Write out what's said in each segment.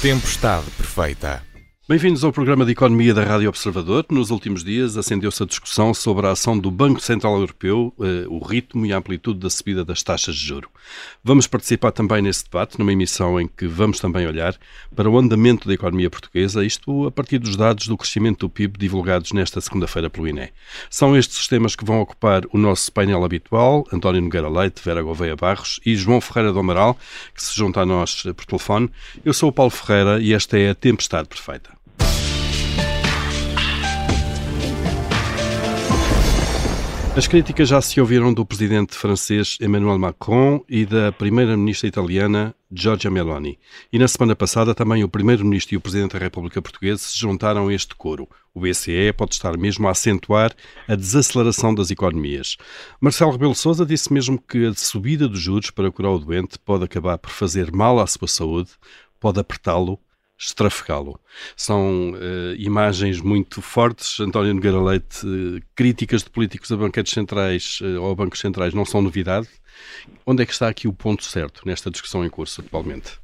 Tempestade perfeita. Bem-vindos ao programa de Economia da Rádio Observador. Nos últimos dias acendeu-se a discussão sobre a ação do Banco Central Europeu, eh, o ritmo e a amplitude da subida das taxas de juro. Vamos participar também nesse debate, numa emissão em que vamos também olhar para o andamento da economia portuguesa, isto a partir dos dados do crescimento do PIB divulgados nesta segunda-feira pelo INE. São estes os temas que vão ocupar o nosso painel habitual, António Nogueira Leite, Vera Gouveia Barros e João Ferreira do Amaral, que se junta a nós por telefone. Eu sou o Paulo Ferreira e esta é a Tempestade Perfeita. As críticas já se ouviram do presidente francês Emmanuel Macron e da primeira-ministra italiana Giorgia Meloni. E na semana passada também o primeiro-ministro e o presidente da República Portuguesa se juntaram a este coro. O BCE pode estar mesmo a acentuar a desaceleração das economias. Marcelo Rebelo Sousa disse mesmo que a subida dos juros para curar o doente pode acabar por fazer mal à sua saúde, pode apertá-lo estrafegá-lo. São uh, imagens muito fortes. António Nogueira Leite, uh, críticas de políticos a banquetes centrais uh, ou a bancos centrais não são novidade. Onde é que está aqui o ponto certo nesta discussão em curso atualmente?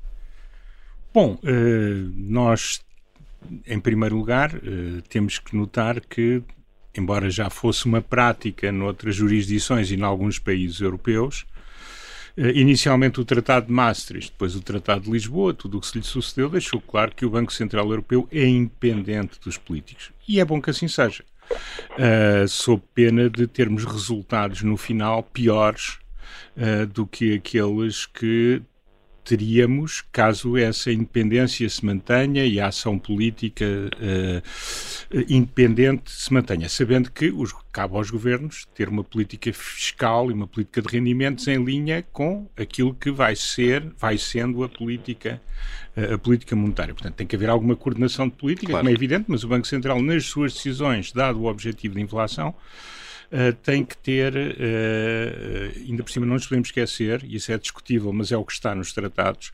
Bom, nós, em primeiro lugar, temos que notar que, embora já fosse uma prática noutras jurisdições e em alguns países europeus, inicialmente o Tratado de Maastricht, depois o Tratado de Lisboa, tudo o que se lhe sucedeu, deixou claro que o Banco Central Europeu é independente dos políticos. E é bom que assim seja. Uh, sob pena de termos resultados no final piores uh, do que aqueles que teríamos caso essa independência se mantenha e a ação política uh, independente se mantenha, sabendo que os, cabe aos governos ter uma política fiscal e uma política de rendimentos em linha com aquilo que vai ser, vai sendo a política a política monetária. Portanto, tem que haver alguma coordenação de política, claro. como é evidente, mas o Banco Central, nas suas decisões, dado o objetivo de inflação, uh, tem que ter, uh, ainda por cima não nos podemos esquecer, e isso é discutível, mas é o que está nos tratados,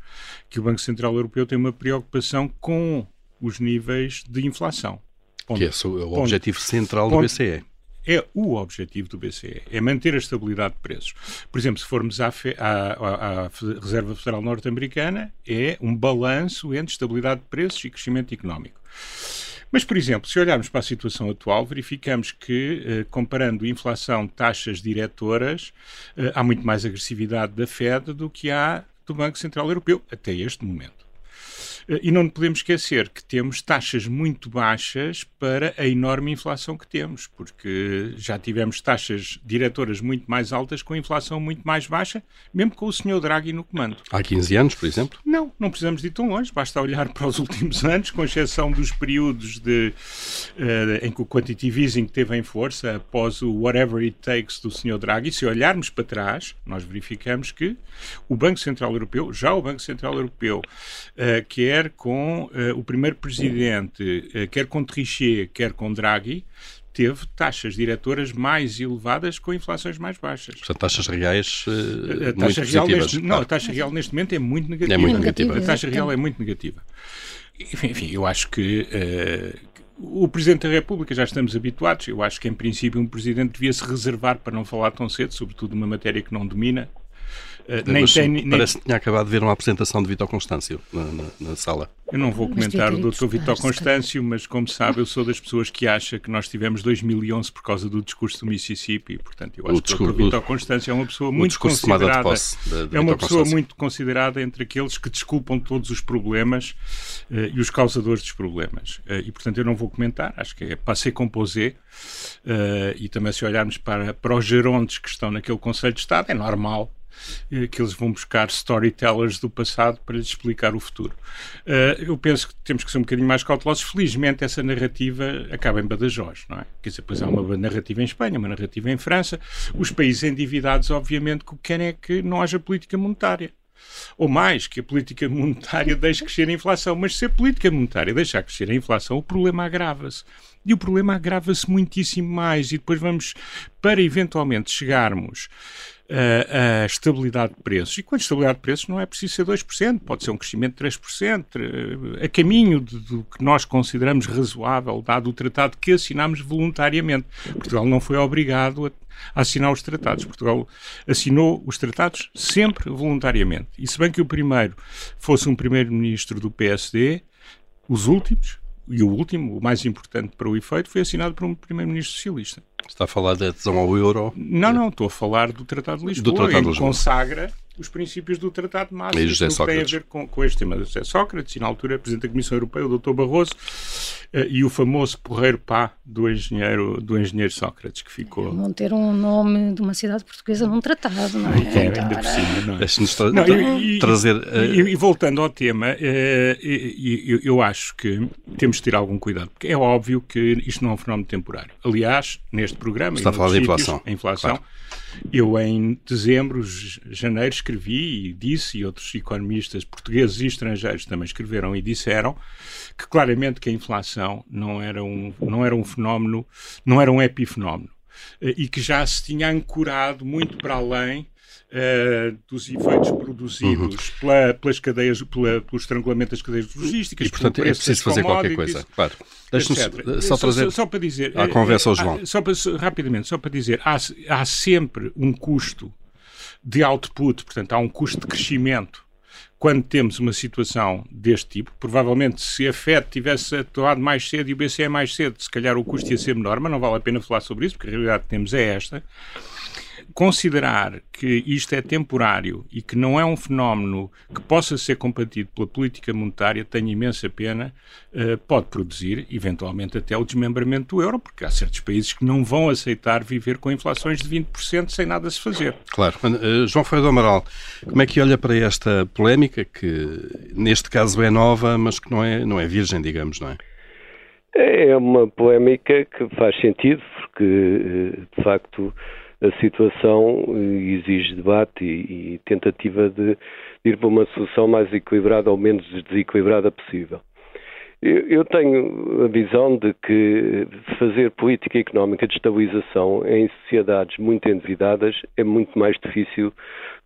que o Banco Central Europeu tem uma preocupação com os níveis de inflação. Ponto. Que é o ponto. objetivo central ponto. do BCE é o objetivo do BCE, é manter a estabilidade de preços. Por exemplo, se formos à, à, à Reserva Federal Norte-Americana, é um balanço entre estabilidade de preços e crescimento económico. Mas, por exemplo, se olharmos para a situação atual, verificamos que, eh, comparando inflação, taxas diretoras, eh, há muito mais agressividade da Fed do que há do Banco Central Europeu, até este momento. E não podemos esquecer que temos taxas muito baixas para a enorme inflação que temos, porque já tivemos taxas diretoras muito mais altas com inflação muito mais baixa, mesmo com o senhor Draghi no comando. Há 15 anos, por exemplo? Não, não precisamos de ir tão longe, basta olhar para os últimos anos, com exceção dos períodos de, uh, em que o quantitative easing teve em força, após o whatever it takes do senhor Draghi. Se olharmos para trás, nós verificamos que o Banco Central Europeu, já o Banco Central Europeu, uh, que é quer com uh, o primeiro presidente, uh, quer com Trichet, quer com Draghi, teve taxas diretoras mais elevadas com inflações mais baixas. Portanto, taxas reais uh, a taxa real neste, claro. Não, a taxa real neste momento é muito negativa. É muito negativa. A taxa real é muito negativa. Enfim, eu acho que uh, o Presidente da República, já estamos habituados, eu acho que em princípio um Presidente devia se reservar para não falar tão cedo, sobretudo numa matéria que não domina, Uh, nem tem, nem... Parece que tinha acabado de ver uma apresentação de Vitor Constâncio na, na, na sala. Eu não vou comentar o Dr. Vitor Constâncio, mas como sabe, eu sou das pessoas que acha que nós tivemos 2011 por causa do discurso do Mississippi. Portanto, eu acho o discurso, que o Dr. Vitor Constâncio é uma pessoa muito considerada. De de é uma pessoa muito considerada entre aqueles que desculpam todos os problemas uh, e os causadores dos problemas. Uh, e, portanto, eu não vou comentar. Acho que é passei composé. Uh, e também, se olharmos para, para os gerontes que estão naquele Conselho de Estado, é normal que eles vão buscar storytellers do passado para lhes explicar o futuro. Uh, eu penso que temos que ser um bocadinho mais cautelosos. Felizmente, essa narrativa acaba em Badajoz, não é? Quer dizer, depois há uma narrativa em Espanha, uma narrativa em França. Os países endividados, obviamente, que querem é que não haja política monetária ou mais, que a política monetária deixe crescer a inflação. Mas se a política monetária deixar crescer a inflação, o problema agrava-se. E o problema agrava-se muitíssimo mais. E depois vamos, para eventualmente chegarmos a, a estabilidade de preços. E quando estabilidade de preços não é preciso ser 2%, pode ser um crescimento de 3%, a caminho de, do que nós consideramos razoável, dado o tratado que assinámos voluntariamente. Portugal não foi obrigado a, a assinar os tratados. Portugal assinou os tratados sempre voluntariamente. E se bem que o primeiro fosse um primeiro-ministro do PSD, os últimos, e o último, o mais importante para o efeito, foi assinado por um primeiro-ministro socialista. Está a falar da adesão ao euro? Não, não, estou a falar do Tratado de Lisboa, do Tratado de Lisboa. consagra os princípios do Tratado de Maastricht, e que Sócrates. tem a ver com, com este tema. José Sócrates, e na altura Presidente da Comissão Europeia, o Dr. Barroso, uh, e o famoso porreiro pá do engenheiro, do engenheiro Sócrates, que ficou... Vão ter um nome de uma cidade portuguesa num tratado, não é? É, ainda por cima, não é? Deixe-nos tra não, e, trazer... Uh... E, e, voltando ao tema, uh, eu, eu acho que temos de ter algum cuidado, porque é óbvio que isto não é um fenómeno temporário. Aliás, neste programa... Está a falar da inflação. A inflação... Claro eu, em dezembro, janeiro, escrevi e disse, e outros economistas portugueses e estrangeiros também escreveram e disseram, que claramente que a inflação não era um, não era um fenómeno, não era um epifenómeno, eh, e que já se tinha ancorado muito para além uh, dos efeitos produzidos uhum. pela, pelas cadeias, pela, pelo estrangulamento das cadeias logísticas. E, portanto, é preciso fazer qualquer coisa. Claro. Deixe-me só trazer só, só, para dizer, à conversa ao João. Só para, rapidamente, só para dizer, há, há sempre um custo de output, portanto, há um custo de crescimento quando temos uma situação deste tipo, provavelmente se a FED tivesse atuado mais cedo e o BCE mais cedo, se calhar o custo ia ser menor, mas não vale a pena falar sobre isso, porque a realidade que temos é esta considerar que isto é temporário e que não é um fenómeno que possa ser combatido pela política monetária, tenho imensa pena, uh, pode produzir, eventualmente, até o desmembramento do euro, porque há certos países que não vão aceitar viver com inflações de 20% sem nada se fazer. Claro. Uh, João Ferreira do Amaral, como é que olha para esta polémica, que neste caso é nova, mas que não é, não é virgem, digamos, não é? É uma polémica que faz sentido, porque, eh, de facto, a situação exige debate e, e tentativa de, de, ir para uma solução mais equilibrada ou menos desequilibrada possível. Eu, eu tenho a visão de que fazer política económica de estabilização em sociedades muito endividadas é muito mais difícil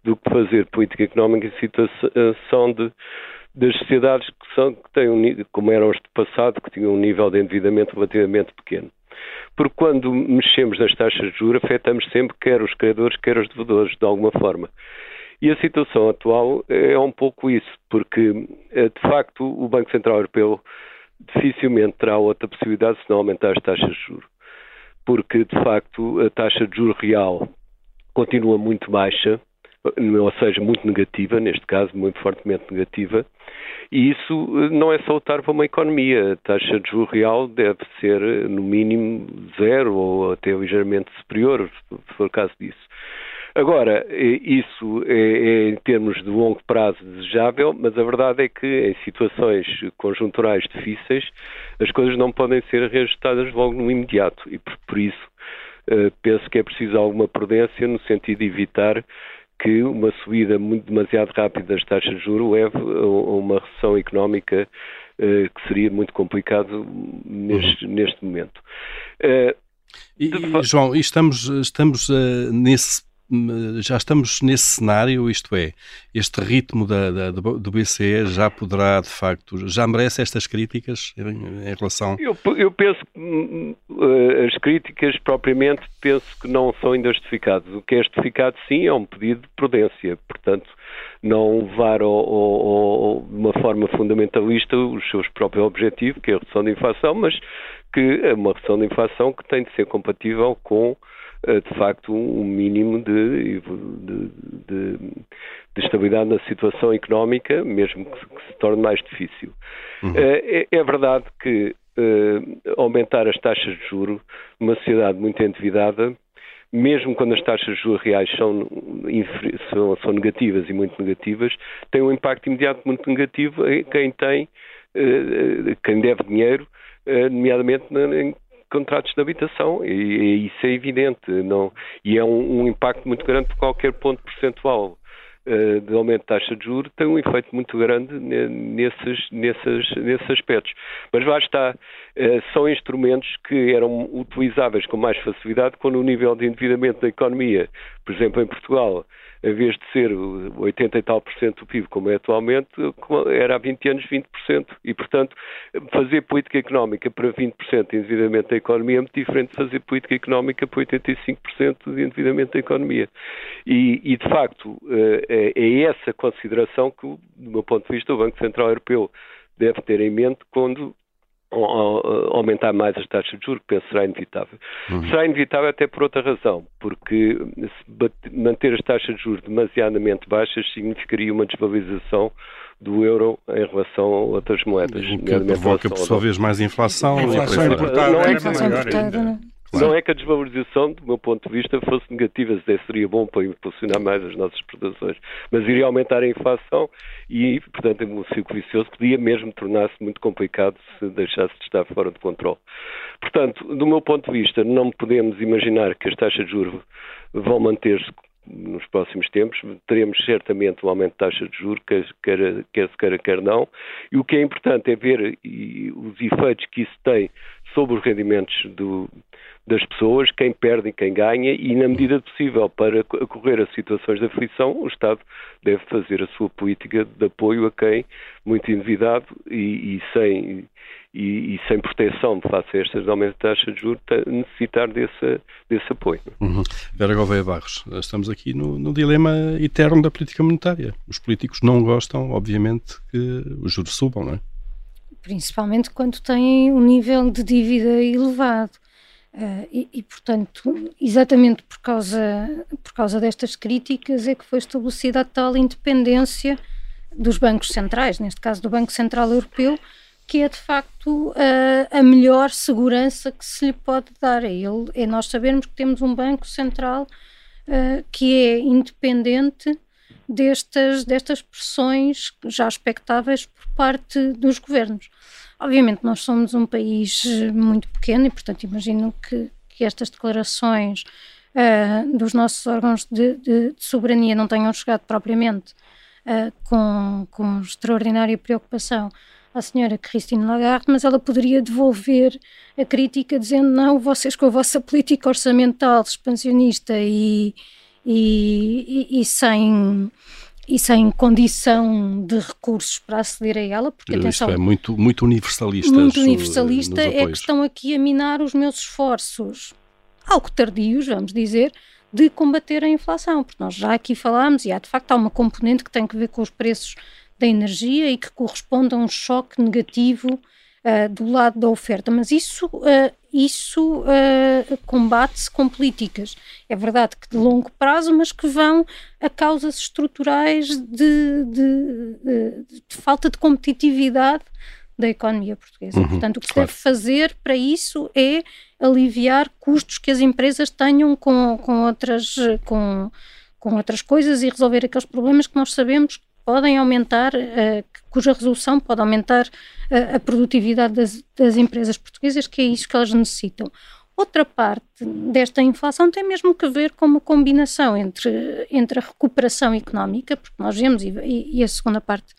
do que fazer política económica em situação de das sociedades que, são, que têm um, como eram as do passado, que tinham um nível de endividamento relativamente pequeno porque quando mexemos nas taxas de juros afetamos sempre quer os credores, quer os devedores, de alguma forma. E a situação atual é um pouco isso, porque eh, de facto o Banco Central Europeu dificilmente terá outra possibilidade se não aumentar as taxas de juros, porque de facto a taxa de juros real continua muito baixa, ou seja, muito negativa, neste caso, muito fortemente negativa, e isso eh, não é salutar para uma economia. A taxa de juros real deve ser, eh, no mínimo, zero ou até ligeiramente superior, se for o caso disso. Agora, eh, isso é, é, em termos de longo prazo desejável, mas a verdade é que em situações conjunturais difíceis as coisas não podem ser reajustadas logo no imediato e por, por isso penso que é preciso alguma prudência no sentido de evitar que uma subida muito demasiado rápida das taxas de juros leve a uma recessão económica uh, que seria muito complicado neste, uhum. neste momento. Uh, e, João, estamos, estamos uh, nesse já estamos nesse cenário, isto é, este ritmo da, da, do BCE já poderá, de facto, já merece estas críticas em, em relação... Eu, eu penso que hum, hum, as críticas propriamente penso que não são ainda justificadas. O que é justificado sim é um pedido de prudência, portanto não levar ao, ao, de uma forma fundamentalista os seus próprios objetivos, que é a redução da inflação, mas que é uma redução da inflação que tem de ser compatível com eh, de facto um mínimo de, de, de, de, estabilidade na situação económica, mesmo que, que se torne mais difícil. Uhum. Eh, é, é, verdade que uh, aumentar as taxas de juro numa sociedade muito endividada, mesmo quando as taxas de juros reais são, são, são, negativas e muito negativas, tem um impacto imediato muito negativo em quem tem, quem deve dinheiro, nomeadamente em contratos de habitação, e, e isso é evidente, não, e é um, um, impacto muito grande por qualquer ponto percentual. uh, de aumento de taxa de juros tem um efeito muito grande nesses, nesses, nesses aspectos. Mas lá está, uh, são instrumentos que eram utilizáveis com mais facilidade quando o nível de endividamento da economia, por exemplo, em Portugal, em vez de ser 80 e tal por cento do PIB, como é atualmente, era há 20 anos 20%. E, portanto, fazer política económica para 20% de endividamento da economia é muito diferente de fazer política económica para 85% de endividamento da economia. E, e, de facto, eh, é, é essa consideração que, do meu ponto de vista, o Banco Central Europeu deve ter em mente quando aumentar mais as taxas de juros, que penso será inevitável. Uhum. Será inevitável até por outra razão, porque manter as taxas de juros demasiadamente baixas significaria uma desvalorização do euro em relação a outras moedas. O que provoca, por sua vez, mais inflação. A inflação importada não é, inflação importada, né? Não é que a desvalorização, do meu ponto de vista, fosse negativa, seria bom para impulsionar mais as nossas exportações, mas iria aumentar a inflação e, portanto, um ciclo vicioso podia mesmo tornar-se muito complicado se deixasse de estar fora de controle. Portanto, do meu ponto de vista, não podemos imaginar que as taxas de juros vão manter-se nos próximos tempos. Teremos certamente um aumento de taxa de juros, quer, quer, quer se queira, quer não. E o que é importante é ver os efeitos que isso tem sobre os rendimentos do, das pessoas, quem perde e quem ganha, e na medida possível, para correr a situações de aflição, o Estado deve fazer a sua política de apoio a quem, muito endividado e, e sem, e, e, sem proteção face a estas aumentos de taxa de juros, necessitar desse, desse apoio. Uhum. Vera Gouveia Barros, estamos aqui no, no, dilema eterno da política monetária. Os políticos não gostam, obviamente, que os juros subam, não é? Principalmente quando têm um nível de dívida elevado. Uh, e, e, portanto, exatamente por causa, por causa destas críticas é que foi estabelecida a tal independência dos bancos centrais, neste caso do Banco Central Europeu, que é de facto a, a melhor segurança que se lhe pode dar a ele. É nós sabermos que temos um Banco Central uh, que é independente destas, destas pressões já expectáveis por parte dos governos. Obviamente, nós somos um país eh, muito pequeno e, portanto, imagino que, que estas declarações uh, dos nossos órgãos de, de, de, soberania não tenham chegado propriamente uh, com, com extraordinária preocupação à senhora Christine Lagarde, mas ela poderia devolver a crítica dizendo não, vocês com a vossa política orçamental expansionista e, e, e, e sem e sem condição de recursos para aceder a ela, porque atenção, é muito, muito universalista. Muito universalista é que estão aqui a minar os meus esforços, algo tardios, vamos dizer, de combater a inflação, porque nós já aqui falámos e há de facto há uma componente que tem que ver com os preços da energia e que corresponde a um choque negativo uh, do lado da oferta, mas isso, uh, isso uh, combate-se com políticas. É verdade que de longo prazo, mas que vão a causas estruturais de, de, de, de falta de competitividade da economia portuguesa. Uhum, Portanto, o que se claro. deve fazer para isso é aliviar custos que as empresas tenham com, com, outras, com, com outras coisas e resolver aqueles problemas que nós sabemos podem aumentar, uh, cuja resolução pode aumentar uh, a produtividade das, das, empresas portuguesas, que é isso que elas necessitam. Outra parte desta inflação tem mesmo que ver com uma combinação entre, entre a recuperação económica, porque nós vemos, e, e a segunda parte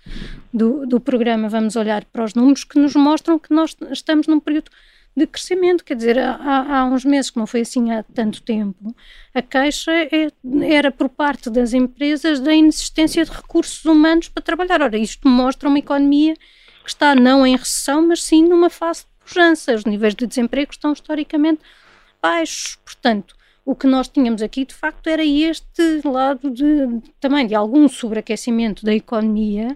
do, do programa vamos olhar para os números que nos mostram que nós estamos num período de crescimento. Quer dizer, há, há, uns meses, que não foi assim há tanto tempo, a queixa é, era por parte das empresas da inexistência de recursos humanos para trabalhar. Ora, isto mostra uma economia que está não em recessão, mas sim numa fase de pujança. Os níveis de desemprego estão historicamente baixos. Portanto, o que nós tínhamos aqui, de facto, era este lado de, também de algum sobreaquecimento da economia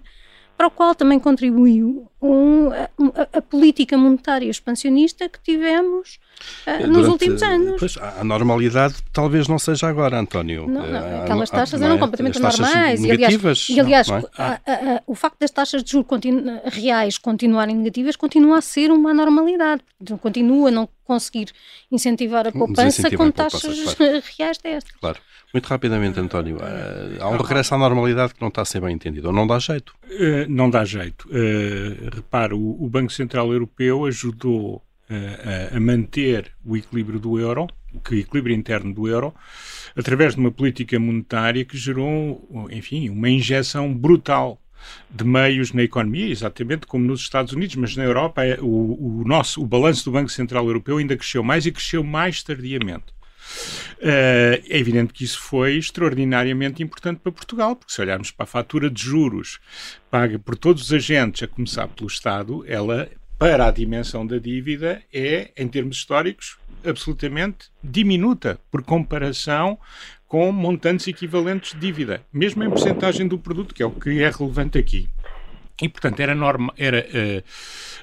para o qual também contribuiu um, a, a, política monetária expansionista que tivemos uh, nos últimos anos. Pois, a normalidade talvez não seja agora, António. Não, não, eh, aquelas taxas eram é? completamente normais. E aliás, e, aliás é? a, a, o facto das taxas de juros continu reais continuarem negativas continua a ser uma normalidade. Continua não conseguir incentivar a poupança com taxas claro. reais destas. Claro. Muito rapidamente, António, uh, há um regresso à normalidade que não está a ser bem entendido, ou não dá jeito? Uh, não dá jeito. Uh, repare, o, o, Banco Central Europeu ajudou a, a manter o equilíbrio do euro, o equilíbrio interno do euro, através de uma política monetária que gerou, enfim, uma injeção brutal de meios na economia, exatamente como nos Estados Unidos, mas na Europa é, o, o nosso o balanço do Banco Central Europeu ainda cresceu mais e cresceu mais tardiamente. Uh, é evidente que isso foi extraordinariamente importante para Portugal, porque se olharmos para a fatura de juros paga por todos os agentes, a começar pelo Estado, ela, para a dimensão da dívida, é, em termos históricos, absolutamente diminuta, por comparação com montantes equivalentes de dívida, mesmo em porcentagem do produto, que é o que é relevante aqui. E, portanto, era, norma, era uh,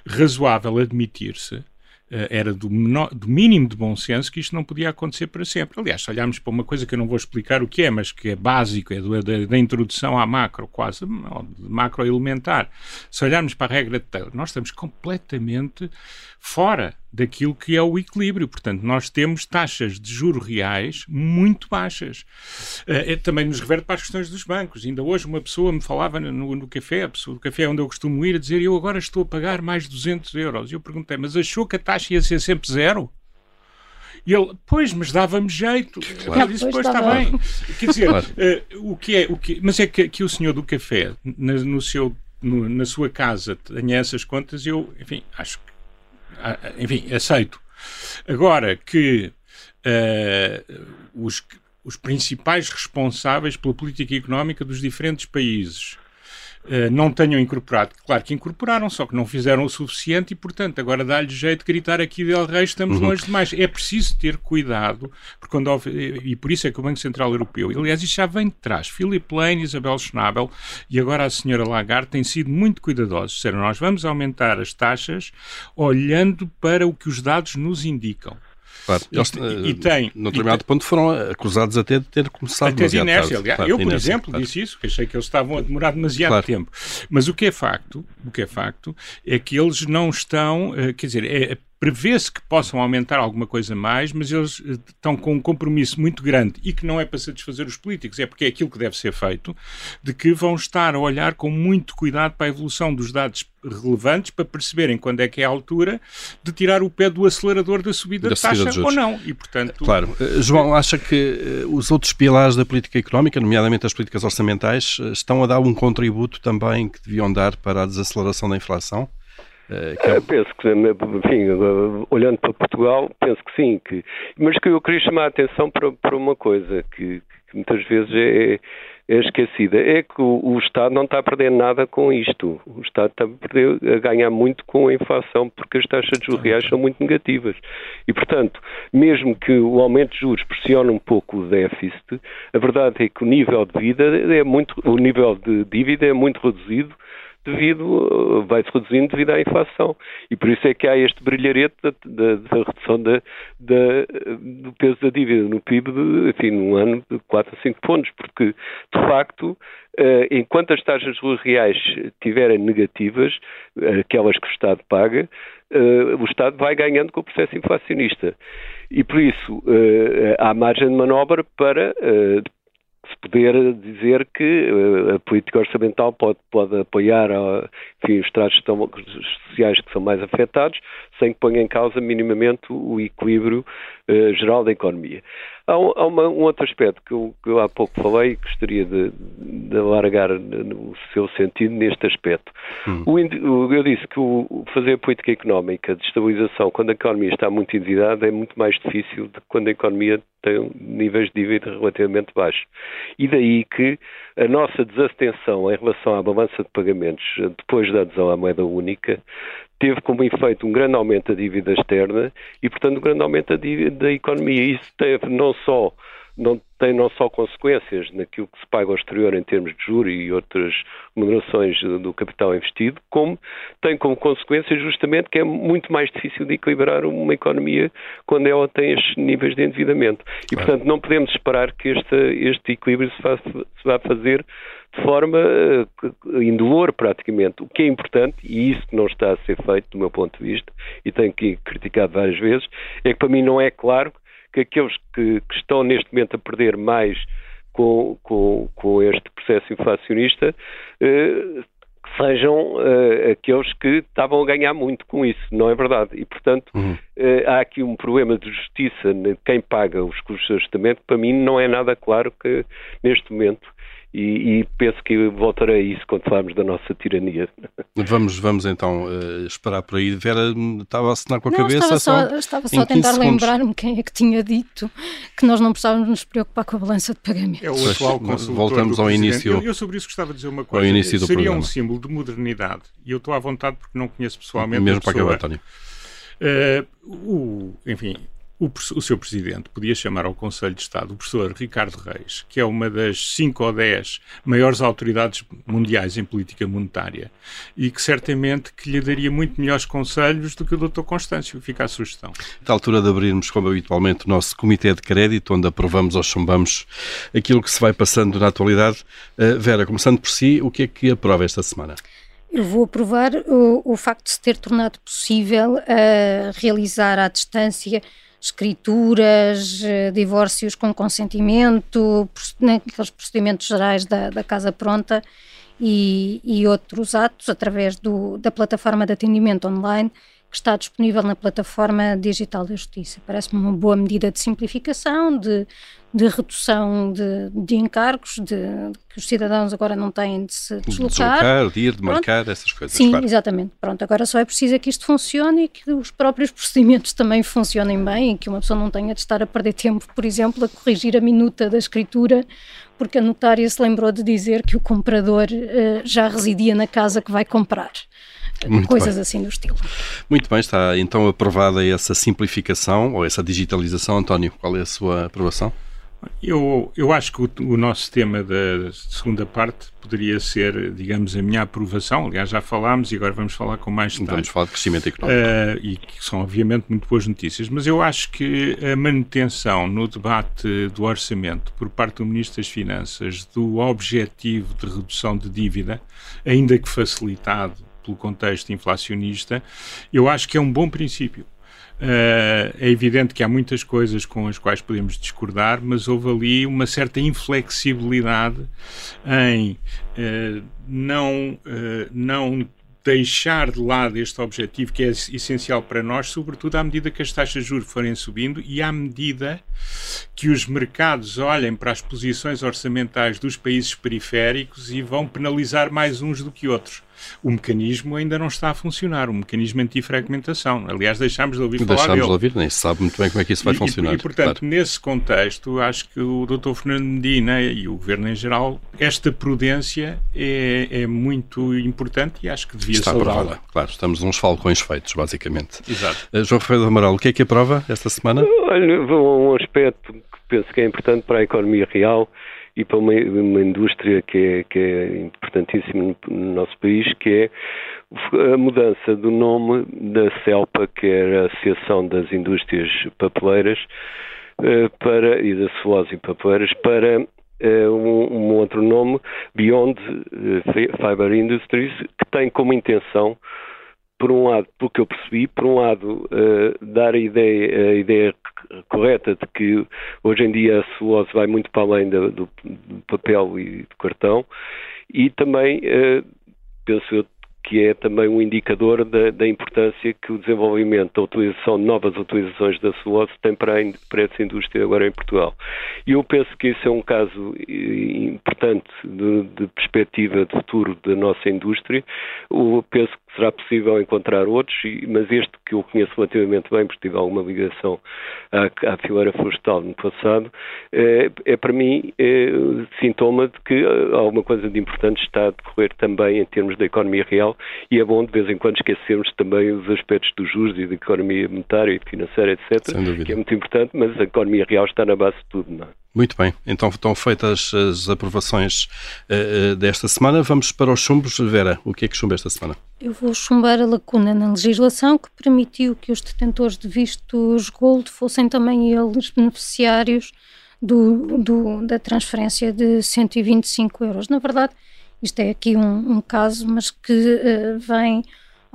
razoável admitir-se eh, era do, menor, do, mínimo de bom senso que isto não podia acontecer para sempre. Aliás, se olharmos para uma coisa que eu não vou explicar o que é, mas que é básico, é do, da, da, introdução à macro, quase, macro elementar, se olharmos para a regra de Taylor, nós estamos completamente fora daquilo que é o equilíbrio. Portanto, nós temos taxas de juros reais muito baixas. Uh, também nos reverte para as questões dos bancos. Ainda hoje uma pessoa me falava no, no café, a pessoa do café onde eu costumo ir, a dizer eu agora estou a pagar mais 200 euros. E eu perguntei, mas achou que a taxa ia ser sempre zero? E ele, pois, mas dava-me jeito. Claro. Eu disse, pois, está bem. Quer dizer, claro. uh, o que é, o que, mas é que, que o senhor do café, na, no seu, no, na sua casa, tenha essas contas, eu, enfim, acho que enfim, aceito. Agora que uh, os, os principais responsáveis pela política económica dos diferentes países não tenham incorporado. Claro que incorporaram, só que não fizeram o suficiente e, portanto, agora dá-lhe jeito de gritar aqui Del Rey, estamos uhum. longe demais. É preciso ter cuidado, porque quando houve, e por isso é que o Banco Central Europeu, aliás, isto já vem de trás, Philip Lane, Isabel Schnabel e agora a senhora Lagarde têm sido muito cuidadosos. Disseram, nós vamos aumentar as taxas olhando para o que os dados nos indicam. Claro. Eles, e, e tem. No determinado ponto foram acusados até de ter começado até de inércia, aliás. Claro, eu, por inércia, exemplo, claro. disse isso, que achei que eles estavam a demorar demasiado claro. tempo. Mas o que é facto, o que é facto, é que eles não estão, eh, quer dizer, é, prevê-se que possam aumentar alguma coisa mais, mas eles eh, estão com um compromisso muito grande e que não é para satisfazer os políticos, é porque é aquilo que deve ser feito, de que vão estar a olhar com muito cuidado para a evolução dos dados relevantes para perceberem quando é que é a altura de tirar o pé do acelerador da subida da de taxa ou não. E, portanto... Claro. Eh, João, acha que eh, os outros pilares da política económica, nomeadamente as políticas orçamentais, estão a dar um contributo também que deviam dar para a desaceleração da inflação? Uh, que é... Penso que, enfim, olhando para Portugal, penso que sim. Que, mas que eu queria chamar a atenção para, para uma coisa que, que muitas vezes é, é, esquecida: é que o, o, Estado não está a perder nada com isto. O Estado está a, perder, a ganhar muito com a inflação, porque as taxas de juros reais são muito negativas. E, portanto, mesmo que o aumento de juros pressione um pouco o déficit, a verdade é que o nível de vida é muito, o nível de dívida é muito reduzido devido, vai-se reduzindo devido à inflação. E por isso é que há este brilharete da, da, da redução da, do peso da dívida no PIB, de, enfim, num ano de 4 a 5 pontos, porque, de facto, eh, enquanto as taxas reais estiverem negativas, aquelas que o Estado paga, eh, o Estado vai ganhando com o processo inflacionista. E por isso eh, há margem de manobra para se poder dizer que uh, a política orçamental pode, pode apoiar enfim, os tratos sociais que são mais afetados, sem que ponha em causa minimamente o equilíbrio uh, geral da economia. Há, um, há uma, um outro aspecto que eu, que eu, há pouco falei e gostaria de, de alargar no seu sentido neste aspecto. Hum. O, eu disse que o, fazer política económica de estabilização quando a economia está muito endividada é muito mais difícil do que quando a economia tem níveis de dívida relativamente baixos. E daí que a nossa desatenção em relação à balança de pagamentos depois da adesão à moeda única teve como efeito um grande aumento da dívida externa e, portanto, um grande aumento da, economia. Isso teve não só não tem não só consequências naquilo que se paga ao exterior em termos de juros e outras remunerações do capital investido, como tem como consequência justamente que é muito mais difícil de equilibrar uma economia quando ela tem estes níveis de endividamento. E, portanto, não podemos esperar que este, este equilíbrio se, faça, se vá fazer de forma uh, indolor praticamente. O que é importante, e isso não está a ser feito do meu ponto de vista, e tenho que criticar várias vezes, é que para mim não é claro que aqueles que, que estão neste momento a perder mais com, com, com este processo inflacionista eh, sejam uh, aqueles que estavam a ganhar muito com isso, não é verdade? E, portanto, uhum. uh, há aqui um problema de justiça, quem paga os custos de ajustamento, para mim não é nada claro que neste momento e, e, penso que voltarei a isso quando falarmos da nossa tirania. Vamos, vamos então uh, esperar por aí. Vera estava a assinar com a não, cabeça. Estava só, estava só a tentar lembrar-me quem é que tinha dito que nós não precisávamos nos preocupar com a balança de pagamento. É o atual Voltamos ao início. Eu, eu, sobre isso gostava de dizer uma coisa. Seria programa. um símbolo de modernidade. E eu estou à vontade porque não conheço pessoalmente. Mesmo para acabar, António. Uh, o, enfim, o, o, seu presidente podia chamar ao Conselho de Estado o professor Ricardo Reis, que é uma das cinco ou dez maiores autoridades mundiais em política monetária e que certamente que lhe daria muito melhores conselhos do que o Dr. Constâncio. Fica a sugestão. É altura de abrirmos, como habitualmente, o nosso Comitê de Crédito, onde aprovamos ou chumbamos aquilo que se vai passando na atualidade. Uh, Vera, começando por si, o que é que aprova esta semana? Eu vou aprovar o, o facto de se ter tornado possível uh, realizar à distância escrituras, eh, divórcios com consentimento, aqueles procedimentos gerais da, da Casa Pronta e, e outros atos através do, da plataforma de atendimento online que está disponível na plataforma digital da Justiça. Parece-me uma boa medida de simplificação, de, de redução de, de encargos, de, de, que os cidadãos agora não têm de se deslocar. De deslocar, de ir, de marcar, Pronto. essas coisas. Sim, claro. exatamente. Pronto, agora só é preciso que isto funcione e que os próprios procedimentos também funcionem bem e que uma pessoa não tenha de estar a perder tempo, por exemplo, a corrigir a minuta da escritura porque a notária se lembrou de dizer que o comprador uh, já residia na casa que vai comprar. Muito coisas bem. assim do estilo. Muito bem, está então aprovada essa simplificação ou essa digitalização. António, qual é a sua aprovação? Eu, eu acho que o, o, nosso tema da segunda parte poderia ser, digamos, a minha aprovação. Aliás, já falámos e agora vamos falar com mais detalhe. Vamos falar de crescimento económico. Uh, e que são, obviamente, muito boas notícias. Mas eu acho que a manutenção no debate do orçamento por parte do Ministro das Finanças do objetivo de redução de dívida, ainda que facilitado pelo contexto inflacionista, eu acho que é um bom princípio. Uh, é evidente que há muitas coisas com as quais podemos discordar, mas houve ali uma certa inflexibilidade em uh, não, uh, não deixar de lado este objetivo que é essencial para nós, sobretudo à medida que as taxas de juros forem subindo e à medida que os mercados olhem para as posições orçamentais dos países periféricos e vão penalizar mais uns do que outros o mecanismo ainda não está a funcionar, o mecanismo anti-fragmentação. Aliás, deixámos de ouvir deixámos falar dele. de ouvir, nem se sabe muito bem como é que isso vai e, funcionar. E, portanto, claro. nesse contexto, acho que o Dr. Fernando Medina e o Governo em geral, esta prudência é, é muito importante e acho que devia Está aprovada, claro. Estamos uns falcões feitos, basicamente. Exato. Uh, João Rafael Amaral, o que é que aprova esta semana? Olha, um aspecto que penso que é importante para a economia real e para uma, uma indústria que é, que é importantíssima no nosso país, que é a mudança do nome da CELPA, que era a Associação das Indústrias Papeleiras, eh, para, e da celulose e papeleiras, para uh, um, um, outro nome, Beyond eh, Fiber Industries, que tem como intenção por um lado, pelo que eu percebi, por um lado, uh, dar a ideia, a ideia correta de que hoje em dia a celulose vai muito para além do, do, papel e do cartão, e também, uh, penso eu, que é também um indicador da, da, importância que o desenvolvimento da utilização novas utilizações da celulose tem para, a, para essa indústria agora em Portugal. E eu penso que isso é um caso importante de, de perspectiva de futuro da nossa indústria. Eu penso será possível encontrar outros, mas este que eu conheço relativamente bem, porque tive alguma ligação à, à fileira florestal no passado, é, é para mim é, sintoma de que alguma coisa de importante está a decorrer também em termos da economia real e é bom de vez em quando esquecermos também os aspectos dos juros e da economia monetária e financeira, etc., que é muito importante, mas a economia real está na base de tudo, não é? Muito bem, então estão feitas as aprovações uh, desta semana. Vamos para os chumbos. Vera, o que é que chumba esta semana? Eu vou chumbar a lacuna na legislação que permitiu que os detentores de vistos Gold fossem também eles beneficiários do, do, da transferência de 125 euros. Na verdade, isto é aqui um, um caso, mas que uh, vem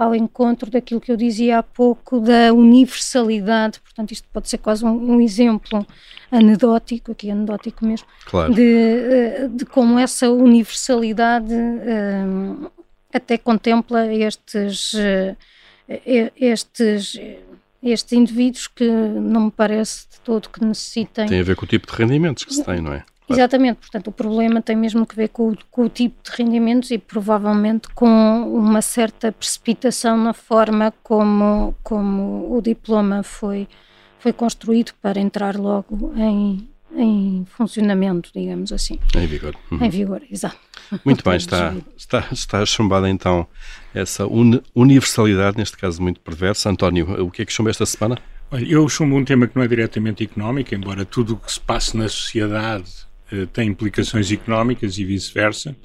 ao encontro daquilo que eu dizia há pouco da universalidade, portanto isto pode ser quase um, um exemplo anedótico, aqui anedótico mesmo, claro. de, eh, de como essa universalidade um, até contempla estes, estes, estes indivíduos que não me parece de todo que necessitem. Tem a ver com o tipo de rendimentos que se tem, não é? Exatamente, portanto, o problema tem mesmo que ver com, com, o tipo de rendimentos e provavelmente com uma certa precipitação na forma como, como o diploma foi, foi construído para entrar logo em, em funcionamento, digamos assim. Em vigor. Uhum. Em vigor, exato. Muito bem, está, está, está chumbada então essa universalidade, neste caso muito perversa. António, o que é que chumba esta semana? Olha, eu chumbo um tema que não é diretamente económico, embora tudo o que se passe na sociedade tem implicações económicas e vice-versa.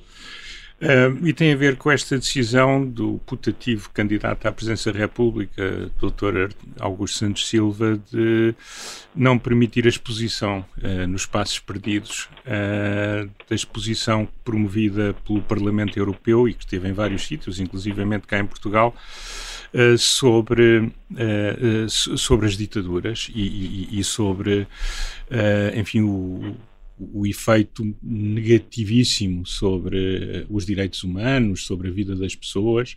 Uh, e tem a ver com esta decisão do putativo candidato à presidência da República, Dr. Augusto Santos Silva, de não permitir a exposição uh, nos espaços perdidos uh, da exposição promovida pelo Parlamento Europeu e que esteve em vários sítios, inclusivamente cá em Portugal, sobre, sobre as ditaduras e, e, e sobre, enfim, o o efeito negativíssimo sobre uh, os direitos humanos, sobre a vida das pessoas,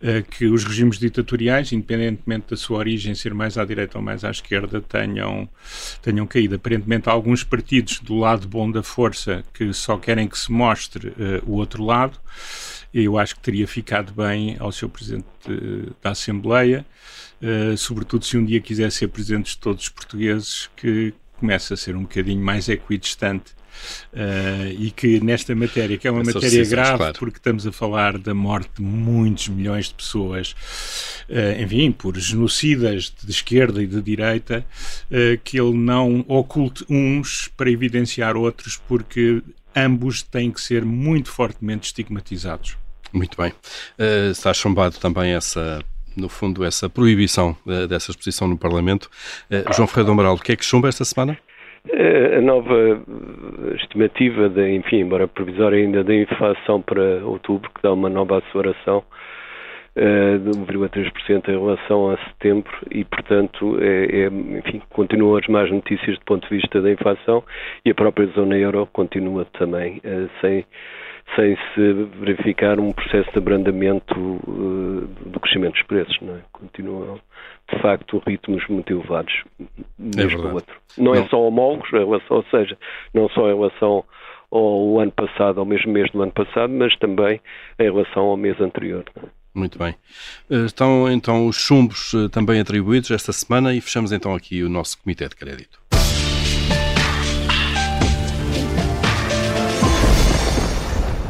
uh, que os regimes ditatoriais, independentemente da sua origem ser mais à direita ou mais à esquerda, tenham, tenham caído. Aparentemente, há alguns partidos do lado bom da força que só querem que se mostre uh, o outro lado. Eu acho que teria ficado bem ao seu Presidente da Assembleia, sobretudo se um dia quiser ser Presidente de todos os portugueses, que começa a ser um bocadinho mais equidistante Uh, e que nesta matéria, que é uma Essa matéria grave, claro. porque estamos a falar da morte de muitos milhões de pessoas, uh, enfim, por genocidas de esquerda e de direita, uh, que ele não oculte uns para evidenciar outros, porque ambos têm que ser muito fortemente estigmatizados. Muito bem. está chumbado também essa no fundo, essa proibição uh, dessa exposição no Parlamento. Uh, João Ferreira do Amaral, o que é que chumba esta semana? Eh, a nova estimativa, de, enfim, embora provisória ainda, da inflação para outubro, que dá uma nova aceleração de 1,3% em relação a setembro e, portanto, é, é, enfim, continuam as más notícias do ponto de vista da inflação e a própria zona euro continua também sem sem se verificar um processo de abrandamento uh, do crescimento dos preços. Não é? Continuam, de facto, ritmos muito elevados, mesmo é outro. Não, é não, é só homólogos, relação, ou seja, não só em relação ao ano passado, ao mesmo mês do ano passado, mas também em relação ao mês anterior. É? Muito bem. Eh, estão então os chumbos eh, também atribuídos esta semana e fechamos então aqui o nosso Comitê de Crédito.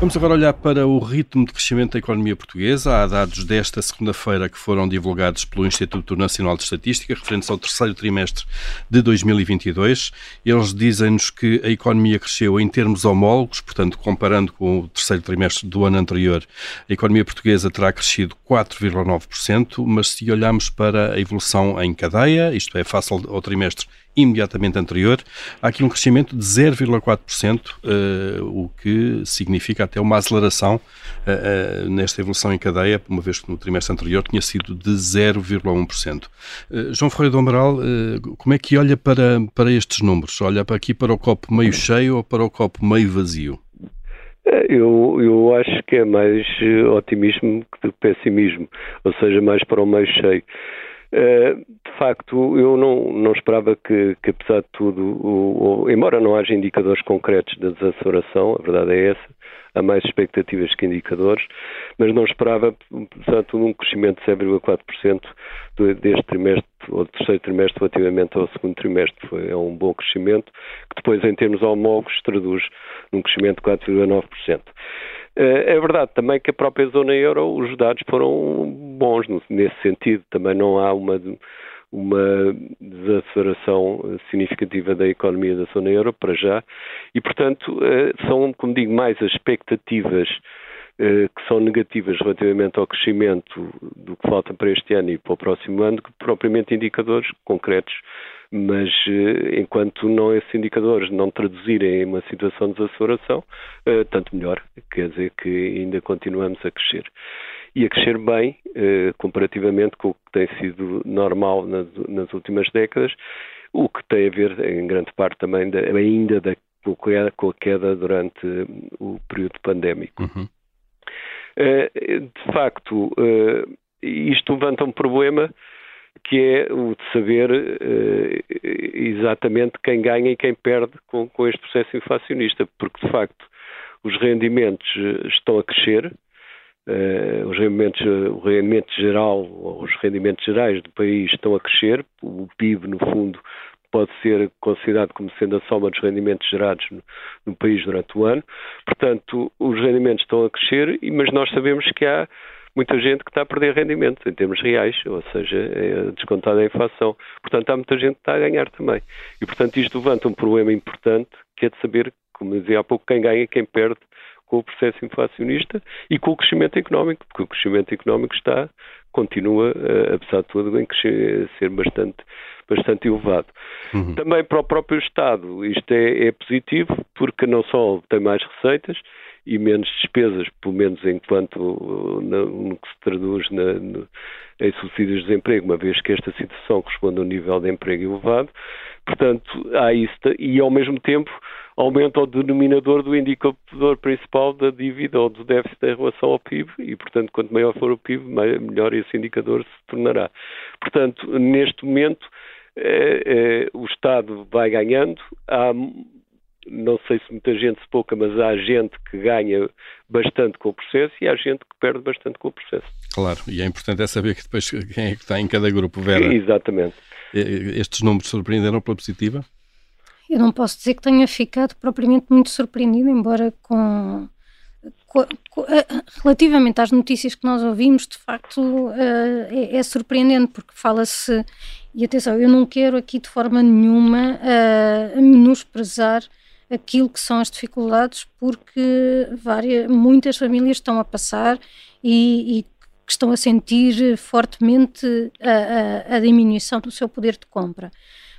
Vamos agora olhar para o ritmo de crescimento da economia portuguesa. Há dados desta segunda-feira que foram divulgados pelo Instituto Nacional de Estatística, referentes ao terceiro trimestre de 2022. Eles dizem-nos que a economia cresceu em termos homólogos, portanto, comparando com o terceiro trimestre do ano anterior, a economia portuguesa terá crescido 4,9%, mas se olharmos para a evolução em cadeia, isto é, face ao trimestre imediatamente anterior, há aqui um crescimento de 0,4%, uh, o que significa até uma aceleração uh, uh, nesta evolução em cadeia, uma vez que no trimestre anterior tinha sido de 0,1%. João Ferreira do Amaral, como é que olha para, para estes números? Olha para aqui para o copo meio cheio ou para o copo meio vazio? Eu, eu acho que é mais otimismo que pessimismo, ou seja, mais para o meio cheio. Eh, de facto, eu não, não esperava que, que, apesar de tudo, o, o, embora não haja indicadores concretos da desaceleração, a verdade é essa, há mais expectativas que indicadores, mas não esperava, tudo, um crescimento de 7,4% deste trimestre, ou terceiro trimestre, relativamente ao segundo trimestre. Foi, é um bom crescimento, que depois, em termos homólogos, traduz num crescimento de 4,9%. Eh, é verdade também que a própria zona euro, os dados foram bons nesse sentido. Também não há uma, uma desaceleração significativa da economia da zona euro para já. E, portanto, eh, são, como digo, mais as expectativas eh, que são negativas relativamente ao crescimento do que falta para este ano e para o próximo ano, que propriamente indicadores concretos. Mas eh, enquanto não esses indicadores não traduzirem em uma situação de desaceleração, eh, tanto melhor, quer dizer que ainda continuamos a crescer. E a crescer bem, eh, comparativamente com o que tem sido normal nas, nas últimas décadas, o que tem a ver, em grande parte, também da, ainda da, com a queda durante o período pandémico. Uhum. De facto, isto levanta um problema que é o de saber exatamente quem ganha e quem perde com, com este processo inflacionista, porque de facto os rendimentos estão a crescer, Uh, os rendimentos, o rendimento geral, os rendimentos gerais do país estão a crescer, o PIB, no fundo, pode ser considerado como sendo a soma dos rendimentos gerados no, no, país durante o ano. Portanto, os rendimentos estão a crescer, mas nós sabemos que há muita gente que está a perder rendimento em termos reais, ou seja, é descontada a inflação. Portanto, há muita gente que está a ganhar também. E, portanto, isto levanta um problema importante, que é de saber, como dizia há pouco, quem ganha e quem perde com o processo inflacionista e com o crescimento económico, porque o crescimento económico está, continua, eh, apesar de tudo, em crescer, ser bastante, bastante elevado. Uhum. Também para o próprio Estado isto é, é positivo, porque não só tem mais receitas, e menos despesas, pelo menos enquanto no, que se traduz na, no, em subsídios de desemprego, uma vez que esta situação corresponde a um nível de emprego elevado. Portanto, há isso, e ao mesmo tempo aumenta o denominador do indicador principal da dívida ou do déficit em relação ao PIB e, portanto, quanto maior for o PIB, melhor esse indicador se tornará. Portanto, neste momento, eh, eh, o Estado vai ganhando, há não sei se muita gente, se pouca, mas há gente que ganha bastante com o processo e há gente que perde bastante com o processo. Claro, e é importante é saber que depois quem é que está em cada grupo, Vera. Exatamente. Estes números surpreenderam pela positiva? Eu não posso dizer que tenha ficado propriamente muito surpreendido, embora com, com, relativamente às notícias que nós ouvimos, de facto é, é surpreendente, porque fala-se, e atenção, eu não quero aqui de forma nenhuma menosprezar aquilo que são as dificuldades, porque várias, muitas famílias estão a passar e, e que estão a sentir fortemente a, a, a diminuição do seu poder de compra.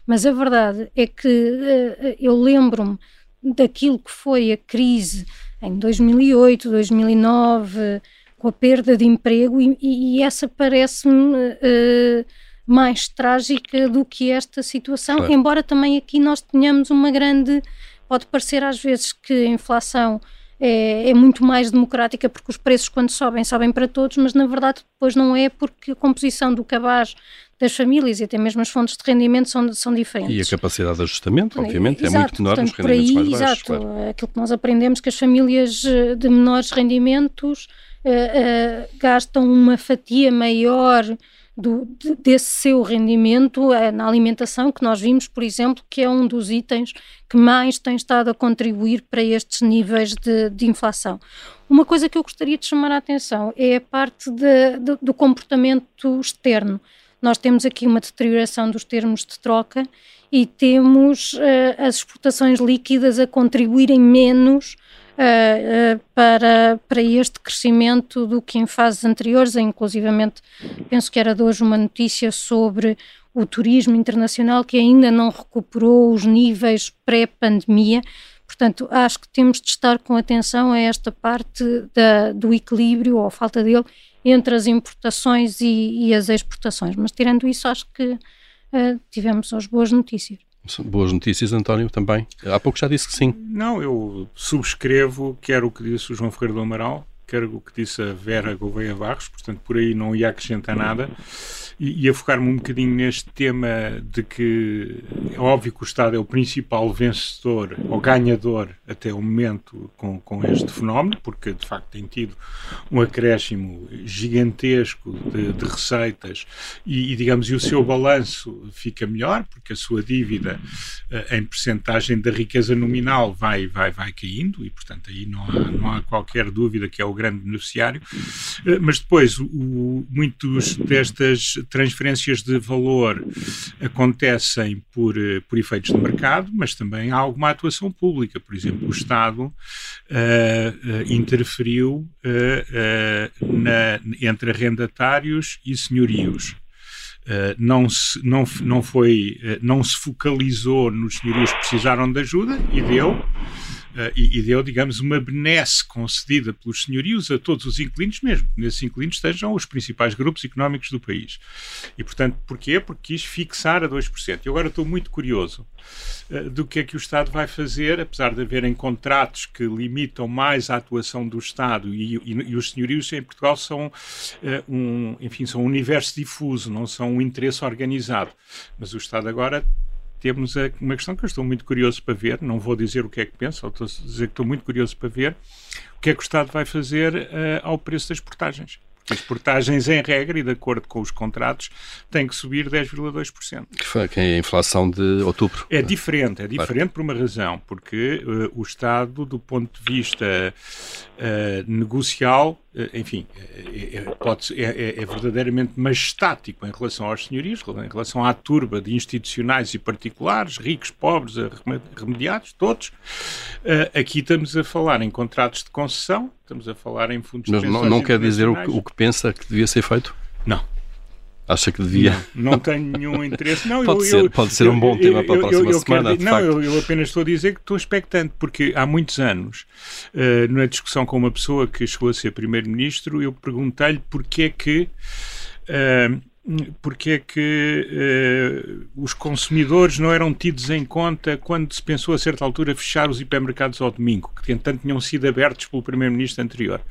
Mas a verdade é que uh, eu lembro-me daquilo que foi a crise em 2008, 2009, com a perda de emprego, e, e essa parece-me uh, mais trágica do que esta situação, claro. embora também aqui nós tenhamos uma grande. Pode parecer às vezes que a inflação é, é, muito mais democrática porque os preços quando sobem, sobem para todos, mas na verdade depois não é porque a composição do cabaz das famílias e até mesmo as fontes de rendimento são, são diferentes. E a capacidade de ajustamento, obviamente, exato, é muito menor portanto, nos rendimentos aí, mais baixos. Exato, claro. aquilo que nós aprendemos que as famílias eh, de menores rendimentos uh, uh, gastam uma fatia maior do, desse seu rendimento na alimentação, que nós vimos, por exemplo, que é um dos itens que mais tem estado a contribuir para estes níveis de, de inflação. Uma coisa que eu gostaria de chamar a atenção é a parte de, de, do comportamento externo. Nós temos aqui uma deterioração dos termos de troca e temos uh, as exportações líquidas a contribuírem menos uh, uh, para, para este crescimento do que em fases anteriores. Inclusivamente, penso que era de hoje uma notícia sobre o turismo internacional que ainda não recuperou os níveis pré-pandemia. Portanto, acho que temos de estar com atenção a esta parte da, do equilíbrio ou falta dele entre as importações e, e as exportações. Mas tirando isso, acho que uh, tivemos as boas notícias. Boas notícias, António, também. Há pouco já disse que sim. Não, eu subscrevo quer o que disse o João Ferreira do Amaral, quer o que disse a Vera Gouveia Barros, portanto, por aí não ia acrescentar nada e, a focar-me um bocadinho neste tema de que é óbvio que o Estado é o principal vencedor ou ganhador até o momento com, com este fenómeno, porque de facto tem tido um acréscimo gigantesco de, de receitas e, e, digamos, e o seu balanço fica melhor, porque a sua dívida eh, em percentagem da riqueza nominal vai, vai, vai caindo e, portanto, aí não há, não há qualquer dúvida que é o grande beneficiário. Eh, mas depois, o, muitos destas transferências de valor acontecem por, eh, por efeitos de mercado, mas também há alguma atuação pública. Por exemplo, o Estado uh, uh, interferiu uh, na, entre arrendatários e senhorios. não, se, não, não, foi, não se focalizou nos senhorios que precisaram de ajuda e deu Uh, e, e, deu, digamos, uma benesse concedida pelos senhorios a todos os inquilinos, mesmo nesses inquilinos estejam os principais grupos económicos do país. E, portanto, porquê? Porque quis fixar a 2%. E agora estou muito curioso uh, do que é que o Estado vai fazer, apesar de haverem contratos que limitam mais a atuação do Estado e, e, e os senhorios em Portugal são uh, um, enfim, são um universo difuso, não são um interesse organizado. Mas o Estado agora temos uma questão que eu estou muito curioso para ver, não vou dizer o que é que penso, estou a dizer que estou muito curioso para ver o que é que o Estado vai fazer uh, ao preço das portagens. As portagens, em regra e de acordo com os contratos, têm que subir 10,2%. Que foi que é a inflação de outubro. É diferente, é diferente claro. por uma razão, porque uh, o Estado, do ponto de vista uh, negocial, enfim, é, pode, é, é, verdadeiramente majestático em relação aos senhorios, em relação à turba de institucionais e particulares, ricos, pobres, remediados, todos. aqui estamos a falar em contratos de concessão, estamos a falar em fundos Mas não, não quer dizer o que, o que pensa que devia ser feito? Não. Acha que devia? Não, não tenho nenhum interesse. Não, pode, eu, ser, eu, pode ser um bom eu, tema para a próxima semana. Quero, não, eu, eu, apenas estou a dizer que estou expectante, porque há muitos anos, uh, na discussão com uma pessoa que chegou a ser Primeiro-Ministro, eu perguntei-lhe porque é que. Uh, porque é que uh, os consumidores não eram tidos em conta quando se pensou a certa altura fechar os hipermercados ao domingo, que entanto tinham sido abertos pelo primeiro-ministro anterior.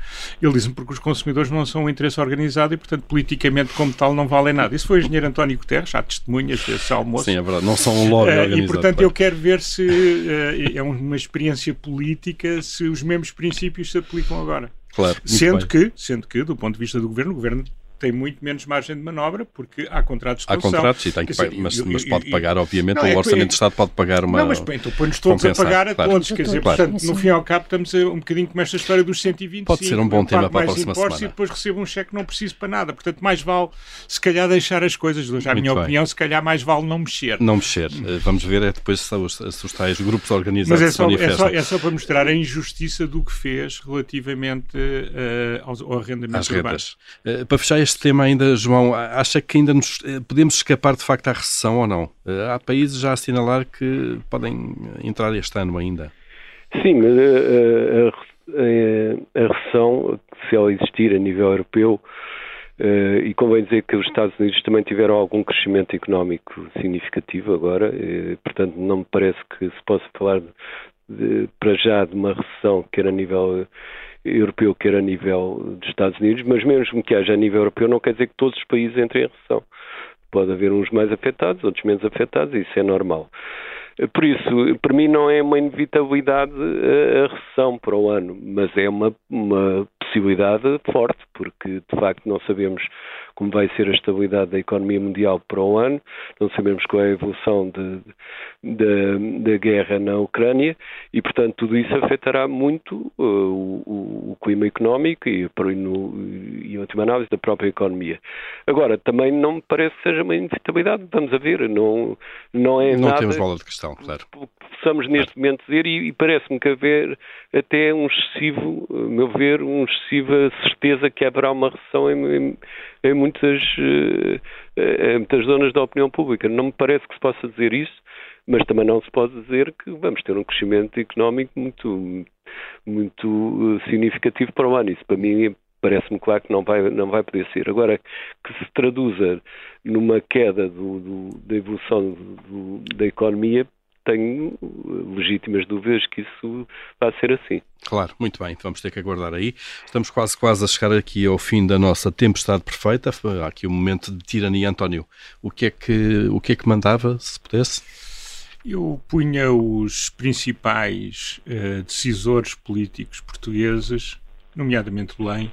Ele diz-me porque os consumidores não são um interesse organizado e, portanto, politicamente como tal não valem nada. Isso foi o engenheiro António Guterres, há testemunhas desse almoço. Sim, é verdade, não são um lobby uh, organizado. E, portanto, eu quero ver se uh, é uma experiência política, se os mesmos princípios se aplicam agora. Claro, sendo que, sendo que, do ponto de vista do governo, o governo tem muito menos margem de manobra porque há contratos de Há contratos e tem que mas, mas, pode pagar, obviamente, não, o é, Orçamento é, de Estado pode pagar uma. Não, mas então põe-nos todos a pagar a claro. todos. Quer dizer, claro. portanto, no fim ao cabo, estamos um bocadinho com esta história dos 125. Pode ser um bom tema para a próxima semana. E depois recebo um cheque, não preciso para nada. Portanto, mais vale, se calhar, deixar as coisas. Já a minha bem. opinião, se calhar, mais vale não mexer. Não mexer. Eh, vamos ver é depois se os, se os tais grupos organizados mas é só, é só, é só, para mostrar a injustiça do que fez relativamente uh, ao, ao arrendamento Às. Uh, para fechar este tema ainda, João, acha que ainda nos, eh, podemos escapar de facto à recessão ou não? Eh, há países já a assinalar que podem entrar este ano ainda. Sim, mas a, a, a, a recessão, se ela existir a nível europeu, Uh, e convém dizer que os Estados Unidos também tiveram algum crescimento económico significativo agora, uh, portanto não me parece que se possa falar de, de, para já de uma recessão, quer a nível europeu, quer a nível dos Estados Unidos, mas mesmo que haja a nível europeu, não quer dizer que todos os países entrem em recessão. Pode haver uns mais afetados, outros menos afetados, isso é normal. Por isso, para mim não é uma inevitabilidade a recessão para o ano, mas é uma, uma possibilidade forte, porque de facto não sabemos como vai ser a estabilidade da economia mundial para o ano, não sabemos qual é a evolução de, de, da guerra na Ucrânia e, portanto, tudo isso afetará muito uh, o, o, clima económico e, no, e, em última análise, da própria economia. Agora, também não me parece que seja uma inevitabilidade, vamos a ver, não, não é não nada... temos bola de questão, claro. Possamos neste momento dizer, e, e parece-me que haver até um excessivo, a meu ver, um excessiva certeza que haverá uma recessão em, em, em muitas, eh, em muitas zonas da opinião pública. Não me parece que se possa dizer isso, mas também não se pode dizer que vamos ter um crescimento económico muito, muito eh, significativo para o ano. Isso para mim parece-me claro que não vai, não vai poder ser. Agora, que se traduza numa queda do, do, da evolução do, da economia, tenho legítimas dúvidas que isso vai ser assim. Claro, muito bem, vamos ter que aguardar aí. Estamos quase, quase a chegar aqui ao fim da nossa tempestade perfeita. Há aqui um momento de tirania. António, o que é que, o que, é que mandava, se pudesse? Eu punha os principais uh, decisores políticos portugueses, nomeadamente Belém,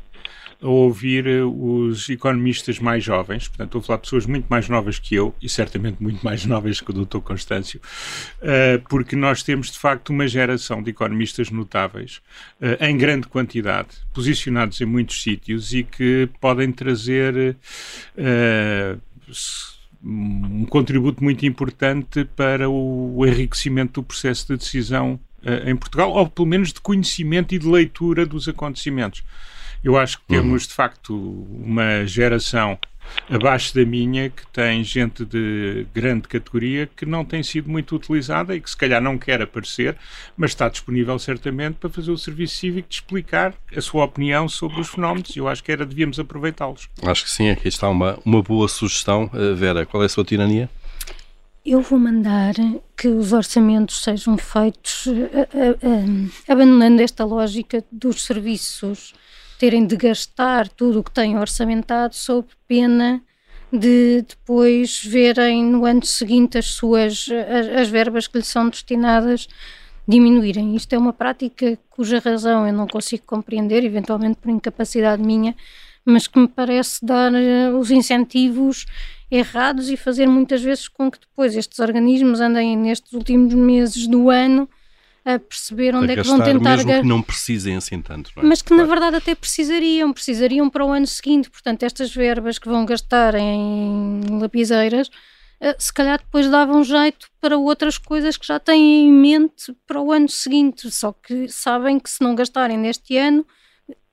a ouvir eh, os economistas mais jovens, portanto, estou a falar de pessoas muito mais novas que eu e certamente muito mais novas que o Dr. Constâncio, eh, porque nós temos de facto uma geração de economistas notáveis, eh, em grande quantidade, posicionados em muitos sítios e que podem trazer um contributo muito importante para o enriquecimento do processo de decisão em Portugal, ou pelo menos de conhecimento e de leitura dos acontecimentos. Eu acho que temos, uhum. de facto, uma geração abaixo da minha que tem gente de grande categoria que não tem sido muito utilizada e que se calhar não quer aparecer, mas está disponível certamente para fazer o serviço cívico de explicar a sua opinião sobre os fenómenos e eu acho que era devíamos aproveitá-los. Acho que sim, aqui está uma, uma boa sugestão. Eh, Vera, qual é a sua tirania? Eu vou mandar que os orçamentos sejam feitos uh, uh, uh, abandonando esta lógica dos serviços terem de gastar tudo o que têm orçamentado sob pena de depois verem no ano seguinte as suas as, as, verbas que lhes são destinadas diminuírem. Isto é uma prática cuja razão eu não consigo compreender, eventualmente por incapacidade minha, mas que me parece dar uh, os incentivos errados e fazer muitas vezes com que depois estes organismos andem nestes últimos meses do ano a perceber onde a é que vão tentar mesmo que não precisem assim tanto, é? mas que claro. na verdade até precisariam, precisariam para o ano seguinte. Portanto, estas verbas que vão gastar em lapiseiras, eh, se calhar depois davam jeito para outras coisas que já têm em mente para o ano seguinte. Só que sabem que se não gastarem neste ano,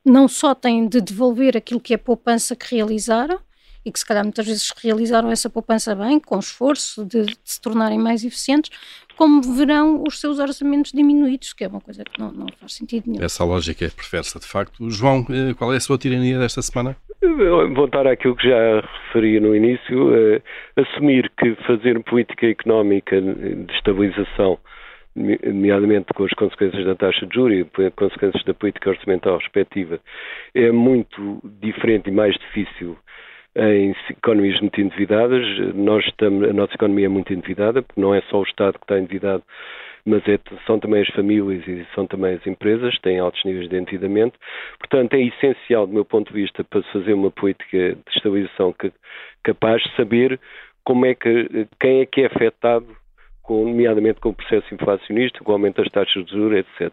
não só têm de devolver aquilo que é poupança que realizaram, e que se calhar muitas vezes realizaram essa poupança bem, com esforço de, de, se tornarem mais eficientes, como verão os seus orçamentos diminuídos, que é uma coisa que não, não faz sentido nenhum. Essa lógica é perversa, de facto. João, eh, qual é a sua tirania desta semana? Voltar àquilo que já referi no início, uh, assumir que fazer política económica de estabilização nomeadamente com as consequências da taxa de juros e consequências da política orçamental respectiva, é muito diferente e mais difícil em economias muito endividadas. Nós estamos, a nossa economia é muito endividada, porque não é só o Estado que está endividado, mas é, são também as famílias e são também as empresas, têm altos níveis de endividamento. Portanto, é essencial, do meu ponto de vista, para fazer uma política de estabilização que, capaz de saber como é que, quem é que é afetado com, nomeadamente com o processo inflacionista, com o aumento das taxas de juros, etc.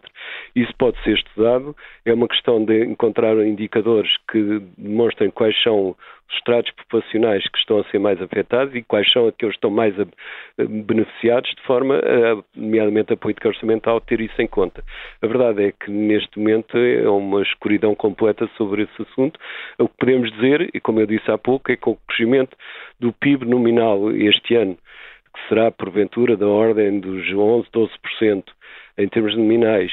Isso pode ser estudado, é uma questão de encontrar indicadores que demonstrem quais são os estratos populacionais que estão a ser mais afetados e quais são aqueles que estão mais beneficiados, de forma, a, nomeadamente a política orçamental, ter isso em conta. A verdade é que neste momento é uma escuridão completa sobre esse assunto. O que podemos dizer, e como eu disse há pouco, é que o crescimento do PIB nominal este ano que será porventura da ordem dos 11, 12% em termos nominais,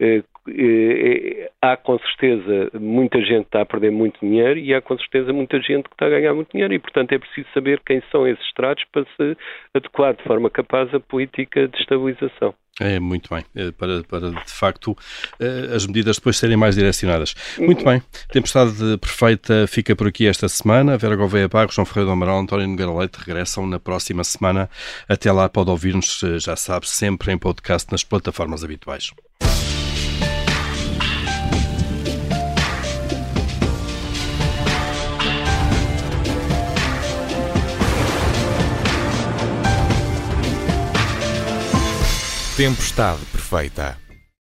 eh, eh, há com certeza muita gente que está a perder muito dinheiro e há com certeza muita gente que está a ganhar muito dinheiro e, portanto, é preciso saber quem são esses estratos para se adequar de forma capaz à política de estabilização. É, muito bem, é, para, para de facto eh, as medidas depois serem mais direcionadas. Muito bem, Tempestade Perfeita fica por aqui esta semana. Vera Gouveia Barros, João Ferreira do Amaral, António Nogueira Leite regressam na próxima semana. Até lá pode ouvir-nos, eh, já sabe, sempre em podcast nas plataformas habituais. Tempestade perfeita.